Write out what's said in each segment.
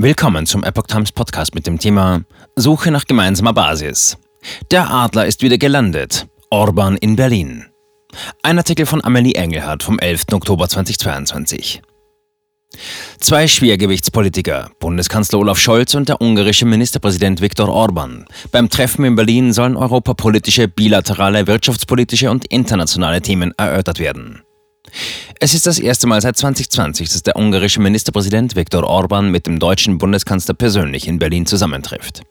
Willkommen zum Epoch Times Podcast mit dem Thema Suche nach gemeinsamer Basis. Der Adler ist wieder gelandet. Orban in Berlin. Ein Artikel von Amelie Engelhardt vom 11. Oktober 2022. Zwei Schwergewichtspolitiker, Bundeskanzler Olaf Scholz und der ungarische Ministerpräsident Viktor Orban. Beim Treffen in Berlin sollen europapolitische, bilaterale, wirtschaftspolitische und internationale Themen erörtert werden. Es ist das erste Mal seit 2020, dass der ungarische Ministerpräsident Viktor Orban mit dem deutschen Bundeskanzler persönlich in Berlin zusammentrifft.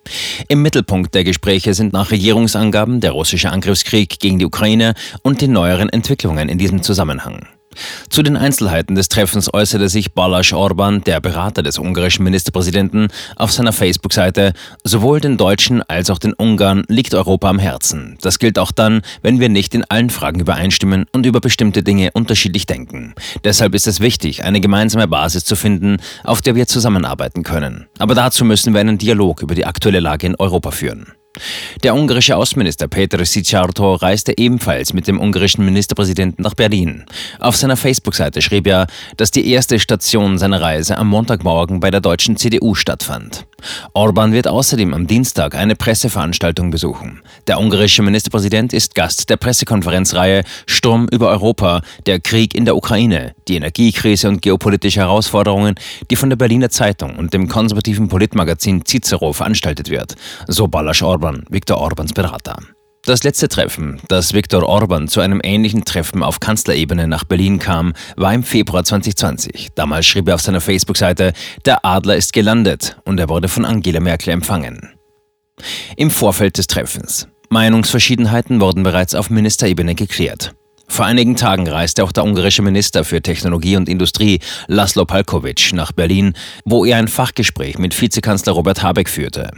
Im Mittelpunkt der Gespräche sind nach Regierungsangaben der russische Angriffskrieg gegen die Ukraine und die neueren Entwicklungen in diesem Zusammenhang. Zu den Einzelheiten des Treffens äußerte sich Balázs Orban, der Berater des ungarischen Ministerpräsidenten, auf seiner Facebook-Seite, sowohl den Deutschen als auch den Ungarn liegt Europa am Herzen. Das gilt auch dann, wenn wir nicht in allen Fragen übereinstimmen und über bestimmte Dinge unterschiedlich denken. Deshalb ist es wichtig, eine gemeinsame Basis zu finden, auf der wir zusammenarbeiten können. Aber dazu müssen wir einen Dialog über die aktuelle Lage in Europa führen. Der ungarische Außenminister Peter Sicharto reiste ebenfalls mit dem ungarischen Ministerpräsidenten nach Berlin. Auf seiner Facebook-Seite schrieb er, dass die erste Station seiner Reise am Montagmorgen bei der deutschen CDU stattfand. Orban wird außerdem am Dienstag eine Presseveranstaltung besuchen. Der ungarische Ministerpräsident ist Gast der Pressekonferenzreihe Sturm über Europa, der Krieg in der Ukraine, die Energiekrise und geopolitische Herausforderungen, die von der Berliner Zeitung und dem konservativen Politmagazin Cicero veranstaltet wird, so Balázs Orban, Viktor Orbans Berater. Das letzte Treffen, das Viktor Orban zu einem ähnlichen Treffen auf Kanzlerebene nach Berlin kam, war im Februar 2020. Damals schrieb er auf seiner Facebook-Seite, der Adler ist gelandet und er wurde von Angela Merkel empfangen. Im Vorfeld des Treffens. Meinungsverschiedenheiten wurden bereits auf Ministerebene geklärt. Vor einigen Tagen reiste auch der ungarische Minister für Technologie und Industrie, Laszlo Palkovic, nach Berlin, wo er ein Fachgespräch mit Vizekanzler Robert Habeck führte.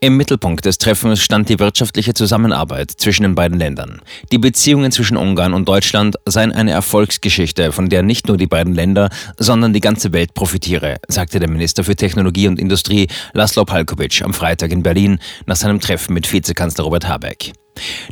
Im Mittelpunkt des Treffens stand die wirtschaftliche Zusammenarbeit zwischen den beiden Ländern. Die Beziehungen zwischen Ungarn und Deutschland seien eine Erfolgsgeschichte, von der nicht nur die beiden Länder, sondern die ganze Welt profitiere, sagte der Minister für Technologie und Industrie, Laszlo Palkovic, am Freitag in Berlin nach seinem Treffen mit Vizekanzler Robert Habeck.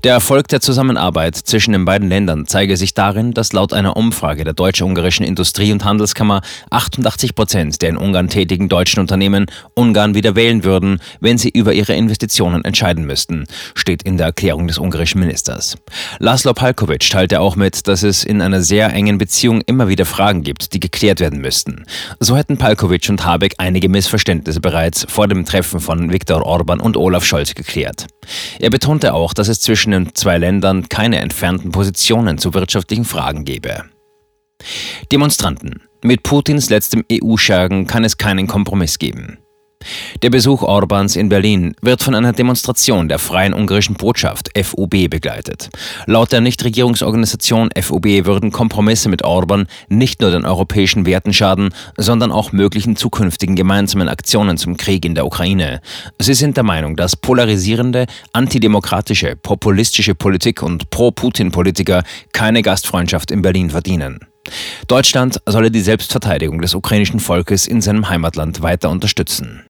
Der Erfolg der Zusammenarbeit zwischen den beiden Ländern zeige sich darin, dass laut einer Umfrage der deutsch-ungarischen Industrie- und Handelskammer 88 Prozent der in Ungarn tätigen deutschen Unternehmen Ungarn wieder wählen würden, wenn sie über ihre Investitionen entscheiden müssten, steht in der Erklärung des ungarischen Ministers. Laszlo Palkovic teilte auch mit, dass es in einer sehr engen Beziehung immer wieder Fragen gibt, die geklärt werden müssten. So hätten Palkovic und Habeck einige Missverständnisse bereits vor dem Treffen von Viktor Orban und Olaf Scholz geklärt. Er betonte auch, dass es zwischen den zwei Ländern keine entfernten Positionen zu wirtschaftlichen Fragen gebe. Demonstranten. Mit Putins letztem EU-Schergen kann es keinen Kompromiss geben. Der Besuch Orbans in Berlin wird von einer Demonstration der Freien Ungarischen Botschaft FUB begleitet. Laut der Nichtregierungsorganisation FUB würden Kompromisse mit Orban nicht nur den europäischen Werten schaden, sondern auch möglichen zukünftigen gemeinsamen Aktionen zum Krieg in der Ukraine. Sie sind der Meinung, dass polarisierende, antidemokratische, populistische Politik und Pro-Putin-Politiker keine Gastfreundschaft in Berlin verdienen. Deutschland solle die Selbstverteidigung des ukrainischen Volkes in seinem Heimatland weiter unterstützen.